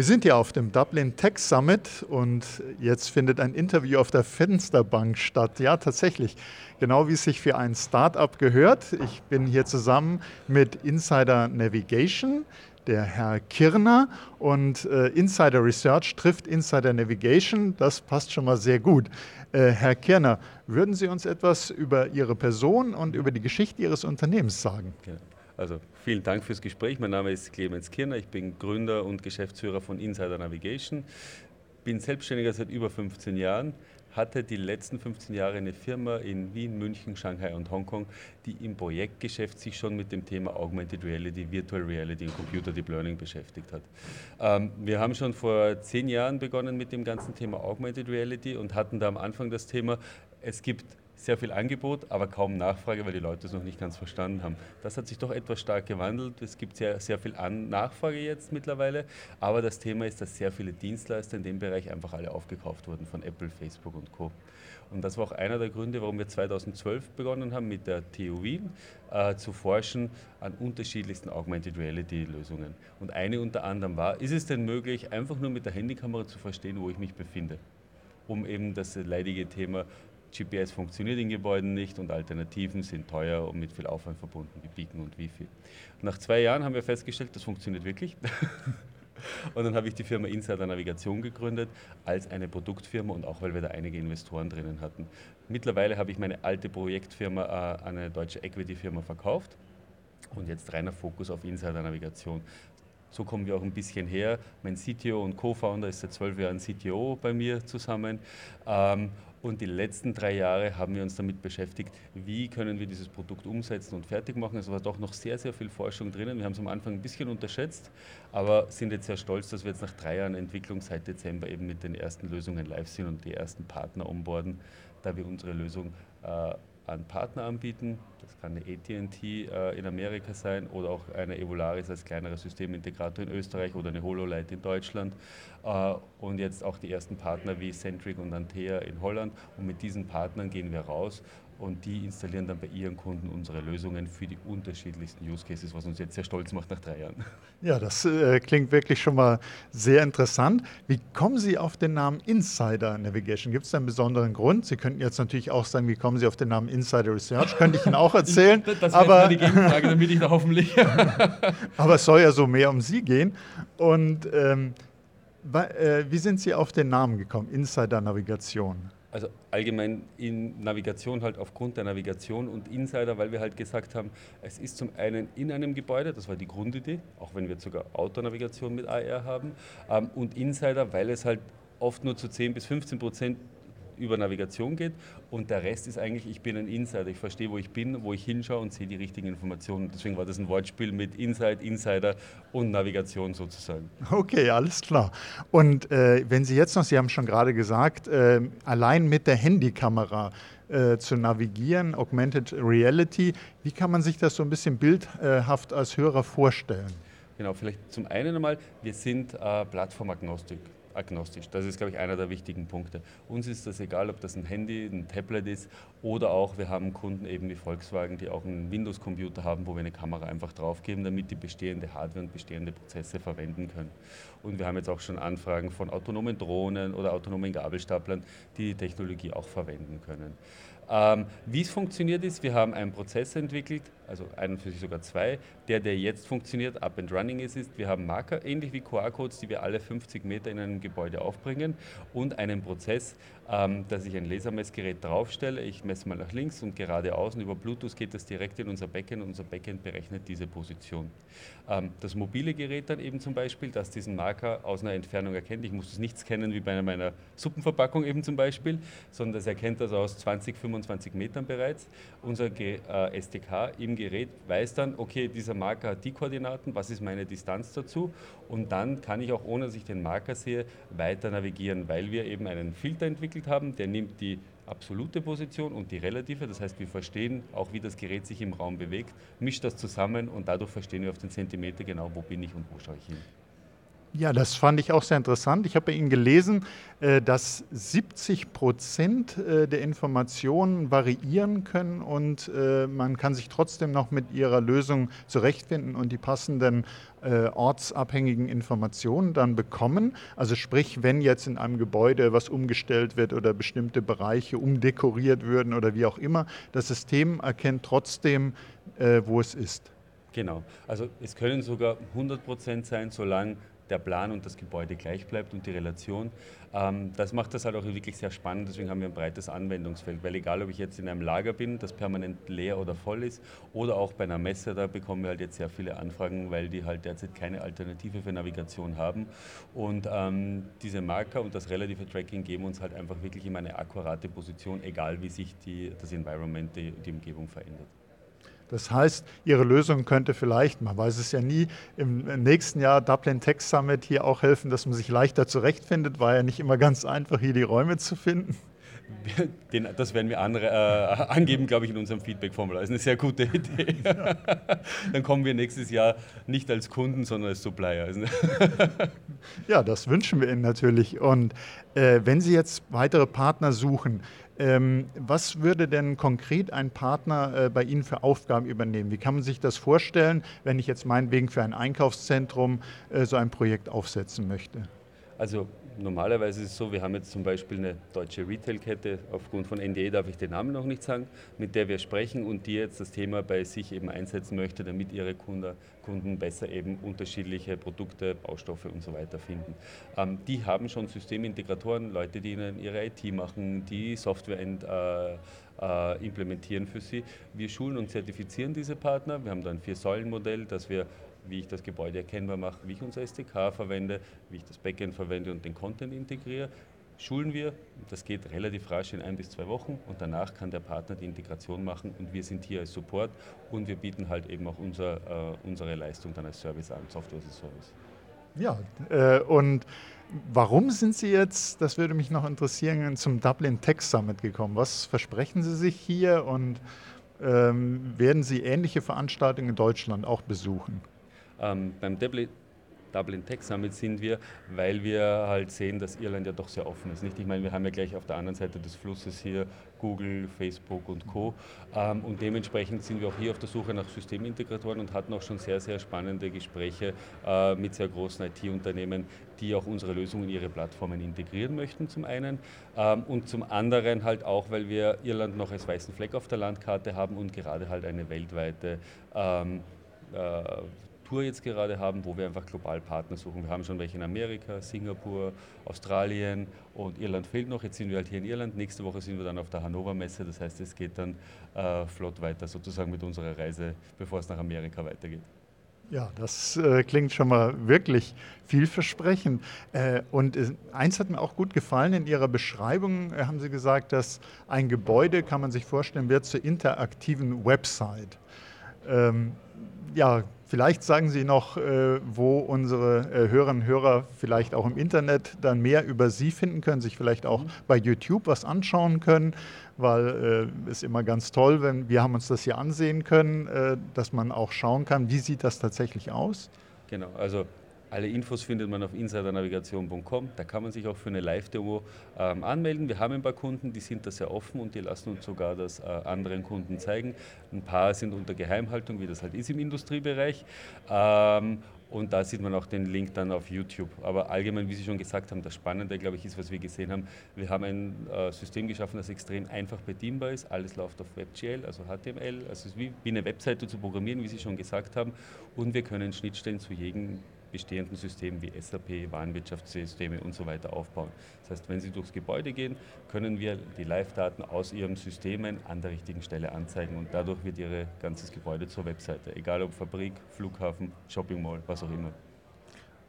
Wir sind hier auf dem Dublin Tech Summit und jetzt findet ein Interview auf der Fensterbank statt. Ja, tatsächlich, genau wie es sich für ein Startup gehört. Ich bin hier zusammen mit Insider Navigation, der Herr Kirner und äh, Insider Research trifft Insider Navigation. Das passt schon mal sehr gut. Äh, Herr Kirner, würden Sie uns etwas über Ihre Person und über die Geschichte Ihres Unternehmens sagen? Ja. Also vielen Dank fürs Gespräch. Mein Name ist Clemens Kirner. Ich bin Gründer und Geschäftsführer von Insider Navigation. Bin Selbstständiger seit über 15 Jahren. Hatte die letzten 15 Jahre eine Firma in Wien, München, Shanghai und Hongkong, die im Projektgeschäft sich schon mit dem Thema Augmented Reality, Virtual Reality und Computer Deep Learning beschäftigt hat. Ähm, wir haben schon vor zehn Jahren begonnen mit dem ganzen Thema Augmented Reality und hatten da am Anfang das Thema, es gibt sehr viel Angebot, aber kaum Nachfrage, weil die Leute es noch nicht ganz verstanden haben. Das hat sich doch etwas stark gewandelt. Es gibt sehr, sehr viel An Nachfrage jetzt mittlerweile, aber das Thema ist, dass sehr viele Dienstleister in dem Bereich einfach alle aufgekauft wurden von Apple, Facebook und Co. Und das war auch einer der Gründe, warum wir 2012 begonnen haben, mit der TU Wien äh, zu forschen an unterschiedlichsten Augmented Reality Lösungen. Und eine unter anderem war, ist es denn möglich, einfach nur mit der Handykamera zu verstehen, wo ich mich befinde? um eben das leidige Thema GPS funktioniert in Gebäuden nicht und Alternativen sind teuer und mit viel Aufwand verbunden, wie Beacon und Wifi. nach zwei Jahren haben wir festgestellt, das funktioniert wirklich. Und dann habe ich die Firma Insider Navigation gegründet als eine Produktfirma und auch weil wir da einige Investoren drinnen hatten. Mittlerweile habe ich meine alte Projektfirma äh, an eine deutsche Equity-Firma verkauft und jetzt reiner Fokus auf Insider Navigation. So kommen wir auch ein bisschen her. Mein CTO und Co-Founder ist seit zwölf Jahren CTO bei mir zusammen. Ähm, und die letzten drei Jahre haben wir uns damit beschäftigt, wie können wir dieses Produkt umsetzen und fertig machen. Es war doch noch sehr, sehr viel Forschung drinnen. Wir haben es am Anfang ein bisschen unterschätzt, aber sind jetzt sehr stolz, dass wir jetzt nach drei Jahren Entwicklung seit Dezember eben mit den ersten Lösungen live sind und die ersten Partner onboarden, da wir unsere Lösung äh, an Partner anbieten. Das kann eine ATT äh, in Amerika sein oder auch eine Evolaris als kleinerer Systemintegrator in Österreich oder eine HoloLight in Deutschland. Äh, und jetzt auch die ersten Partner wie Centric und Antea in Holland. Und mit diesen Partnern gehen wir raus und die installieren dann bei ihren Kunden unsere Lösungen für die unterschiedlichsten Use Cases, was uns jetzt sehr stolz macht nach drei Jahren. Ja, das äh, klingt wirklich schon mal sehr interessant. Wie kommen Sie auf den Namen Insider Navigation? Gibt es da einen besonderen Grund? Sie könnten jetzt natürlich auch sagen, wie kommen Sie auf den Namen Insider Research? Könnte ich Ihnen auch erzählen. das wäre die Gegenfrage, damit ich da hoffentlich. aber es soll ja so mehr um Sie gehen. Und ähm, äh, wie sind Sie auf den Namen gekommen, Insider Navigation? Also allgemein in Navigation halt aufgrund der Navigation und Insider, weil wir halt gesagt haben, es ist zum einen in einem Gebäude, das war die Grundidee, auch wenn wir sogar Autonavigation mit AR haben, ähm, und Insider, weil es halt oft nur zu 10 bis 15 Prozent über Navigation geht und der Rest ist eigentlich, ich bin ein Insider. Ich verstehe, wo ich bin, wo ich hinschaue und sehe die richtigen Informationen. Deswegen war das ein Wortspiel mit Inside, Insider und Navigation sozusagen. Okay, alles klar. Und äh, wenn Sie jetzt noch, Sie haben schon gerade gesagt, äh, allein mit der Handykamera äh, zu navigieren, Augmented Reality, wie kann man sich das so ein bisschen bildhaft als Hörer vorstellen? Genau, vielleicht zum einen einmal, wir sind äh, Plattformagnostik agnostisch. Das ist, glaube ich, einer der wichtigen Punkte. Uns ist das egal, ob das ein Handy, ein Tablet ist oder auch, wir haben Kunden eben wie Volkswagen, die auch einen Windows-Computer haben, wo wir eine Kamera einfach draufgeben, damit die bestehende Hardware und bestehende Prozesse verwenden können. Und wir haben jetzt auch schon Anfragen von autonomen Drohnen oder autonomen Gabelstaplern, die die Technologie auch verwenden können. Ähm, wie es funktioniert ist, wir haben einen Prozess entwickelt, also einen für sich sogar zwei. Der, der jetzt funktioniert, up and running ist, ist, wir haben Marker, ähnlich wie QR-Codes, die wir alle 50 Meter in einem Gebäude aufbringen und einen Prozess, ähm, dass ich ein Lasermessgerät draufstelle, ich messe mal nach links und geradeaus und über Bluetooth geht das direkt in unser Backend und unser Backend berechnet diese Position. Ähm, das mobile Gerät dann eben zum Beispiel, das diesen Marker aus einer Entfernung erkennt, ich muss es nicht scannen wie bei meiner Suppenverpackung eben zum Beispiel, sondern das erkennt das aus 20, 25 Metern bereits. Unser G äh, SDK im Gerät weiß dann, okay, dieser Marker hat die Koordinaten, was ist meine Distanz dazu und dann kann ich auch, ohne dass ich den Marker sehe, weiter navigieren, weil wir eben einen Filter entwickelt haben, der nimmt die absolute Position und die relative, das heißt, wir verstehen auch, wie das Gerät sich im Raum bewegt, mischt das zusammen und dadurch verstehen wir auf den Zentimeter genau, wo bin ich und wo schaue ich hin. Ja, das fand ich auch sehr interessant. Ich habe bei Ihnen gelesen, äh, dass 70 Prozent äh, der Informationen variieren können und äh, man kann sich trotzdem noch mit Ihrer Lösung zurechtfinden und die passenden ortsabhängigen Informationen dann bekommen. Also sprich, wenn jetzt in einem Gebäude was umgestellt wird oder bestimmte Bereiche umdekoriert würden oder wie auch immer, das System erkennt trotzdem, wo es ist. Genau, also es können sogar 100 Prozent sein, solange der Plan und das Gebäude gleich bleibt und die Relation. Ähm, das macht das halt auch wirklich sehr spannend, deswegen haben wir ein breites Anwendungsfeld, weil egal, ob ich jetzt in einem Lager bin, das permanent leer oder voll ist, oder auch bei einer Messe, da bekommen wir halt jetzt sehr viele Anfragen, weil die halt derzeit keine Alternative für Navigation haben. Und ähm, diese Marker und das relative Tracking geben uns halt einfach wirklich immer eine akkurate Position, egal wie sich die, das Environment, die, die Umgebung verändert. Das heißt, Ihre Lösung könnte vielleicht, man weiß es ja nie, im nächsten Jahr Dublin Tech Summit hier auch helfen, dass man sich leichter zurechtfindet. War ja nicht immer ganz einfach, hier die Räume zu finden. Den, das werden wir andere, äh, angeben, glaube ich, in unserem Feedback-Formular. Das ist eine sehr gute Idee. Ja. Dann kommen wir nächstes Jahr nicht als Kunden, sondern als Supplier. ja, das wünschen wir Ihnen natürlich. Und äh, wenn Sie jetzt weitere Partner suchen, was würde denn konkret ein Partner äh, bei Ihnen für Aufgaben übernehmen? Wie kann man sich das vorstellen, wenn ich jetzt meinetwegen für ein Einkaufszentrum äh, so ein Projekt aufsetzen möchte? Also normalerweise ist es so, wir haben jetzt zum Beispiel eine deutsche Retailkette, aufgrund von NDA darf ich den Namen noch nicht sagen, mit der wir sprechen und die jetzt das Thema bei sich eben einsetzen möchte, damit ihre Kunden, Kunden besser eben unterschiedliche Produkte, Baustoffe und so weiter finden. Ähm, die haben schon Systemintegratoren, Leute, die ihnen ihre IT machen, die Software ent, äh, äh, implementieren für sie. Wir schulen und zertifizieren diese Partner. Wir haben da ein Vier-Säulen-Modell, dass wir wie ich das Gebäude erkennbar mache, wie ich unser SDK verwende, wie ich das Backend verwende und den Content integriere. Schulen wir, das geht relativ rasch in ein bis zwei Wochen und danach kann der Partner die Integration machen und wir sind hier als Support und wir bieten halt eben auch unser, äh, unsere Leistung dann als Service an, Software as a Service. Ja, äh, und warum sind Sie jetzt, das würde mich noch interessieren, zum Dublin Tech Summit gekommen? Was versprechen Sie sich hier und ähm, werden Sie ähnliche Veranstaltungen in Deutschland auch besuchen? Ähm, beim Dublin, Dublin Tech Summit sind wir, weil wir halt sehen, dass Irland ja doch sehr offen ist. Nicht? Ich meine, wir haben ja gleich auf der anderen Seite des Flusses hier Google, Facebook und Co. Ähm, und dementsprechend sind wir auch hier auf der Suche nach Systemintegratoren und hatten auch schon sehr, sehr spannende Gespräche äh, mit sehr großen IT-Unternehmen, die auch unsere Lösungen in ihre Plattformen integrieren möchten zum einen ähm, und zum anderen halt auch, weil wir Irland noch als weißen Fleck auf der Landkarte haben und gerade halt eine weltweite ähm, äh, Tour jetzt gerade haben, wo wir einfach global Partner suchen. Wir haben schon welche in Amerika, Singapur, Australien und Irland fehlt noch. Jetzt sind wir halt hier in Irland. Nächste Woche sind wir dann auf der Hannover Messe. Das heißt, es geht dann äh, flott weiter sozusagen mit unserer Reise, bevor es nach Amerika weitergeht. Ja, das äh, klingt schon mal wirklich vielversprechend. Äh, und äh, eins hat mir auch gut gefallen, in Ihrer Beschreibung äh, haben Sie gesagt, dass ein Gebäude, kann man sich vorstellen, wird zur interaktiven Website. Ähm, ja, vielleicht sagen Sie noch, äh, wo unsere äh, Hörerinnen und Hörer vielleicht auch im Internet dann mehr über Sie finden können, sich vielleicht auch mhm. bei YouTube was anschauen können, weil es äh, immer ganz toll, wenn wir haben uns das hier ansehen können, äh, dass man auch schauen kann, wie sieht das tatsächlich aus. Genau, also alle Infos findet man auf insidernavigation.com. Da kann man sich auch für eine Live-Demo ähm, anmelden. Wir haben ein paar Kunden, die sind da sehr offen und die lassen uns sogar das äh, anderen Kunden zeigen. Ein paar sind unter Geheimhaltung, wie das halt ist im Industriebereich. Ähm, und da sieht man auch den Link dann auf YouTube. Aber allgemein, wie Sie schon gesagt haben, das Spannende, glaube ich, ist, was wir gesehen haben. Wir haben ein äh, System geschaffen, das extrem einfach bedienbar ist. Alles läuft auf WebGL, also HTML. Also es ist wie, wie eine Webseite zu programmieren, wie Sie schon gesagt haben. Und wir können Schnittstellen zu jedem bestehenden Systemen wie SAP, Warenwirtschaftssysteme und so weiter aufbauen. Das heißt, wenn Sie durchs Gebäude gehen, können wir die Live-Daten aus Ihren Systemen an der richtigen Stelle anzeigen und dadurch wird Ihr ganzes Gebäude zur Webseite, egal ob Fabrik, Flughafen, Shopping Mall, was auch immer.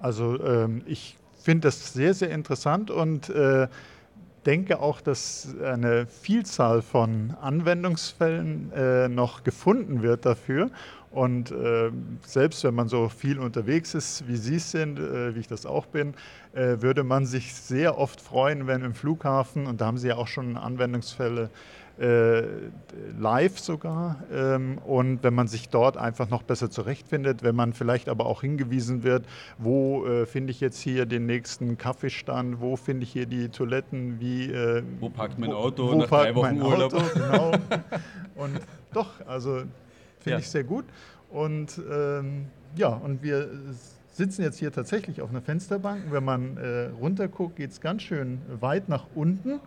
Also ähm, ich finde das sehr, sehr interessant und äh, denke auch, dass eine Vielzahl von Anwendungsfällen äh, noch gefunden wird dafür. Und äh, selbst wenn man so viel unterwegs ist, wie Sie es sind, äh, wie ich das auch bin, äh, würde man sich sehr oft freuen, wenn im Flughafen, und da haben Sie ja auch schon Anwendungsfälle live sogar. Ähm, und wenn man sich dort einfach noch besser zurechtfindet, wenn man vielleicht aber auch hingewiesen wird, wo äh, finde ich jetzt hier den nächsten Kaffeestand, wo finde ich hier die Toiletten, wie... Äh, wo parkt mein Auto wo, nach drei Wochen Urlaub? Auto, genau. und doch, also finde ja. ich sehr gut. Und ähm, ja, und wir sitzen jetzt hier tatsächlich auf einer Fensterbank. Wenn man äh, runterguckt, geht es ganz schön weit nach unten.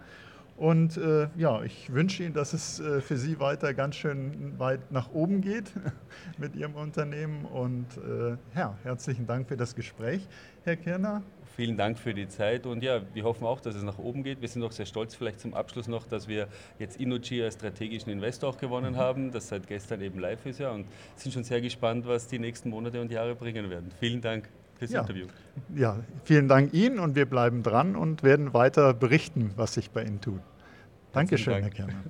Und äh, ja, ich wünsche Ihnen, dass es äh, für Sie weiter ganz schön weit nach oben geht mit Ihrem Unternehmen. Und äh, ja, herzlichen Dank für das Gespräch, Herr Kirner. Vielen Dank für die Zeit und ja, wir hoffen auch, dass es nach oben geht. Wir sind auch sehr stolz, vielleicht zum Abschluss noch, dass wir jetzt Innogy als strategischen Investor auch gewonnen mhm. haben, das seit gestern eben live ist ja und sind schon sehr gespannt, was die nächsten Monate und Jahre bringen werden. Vielen Dank fürs ja. Interview. Ja, vielen Dank Ihnen und wir bleiben dran und werden weiter berichten, was sich bei Ihnen tut. Dankeschön, Dank. Herr Kerner.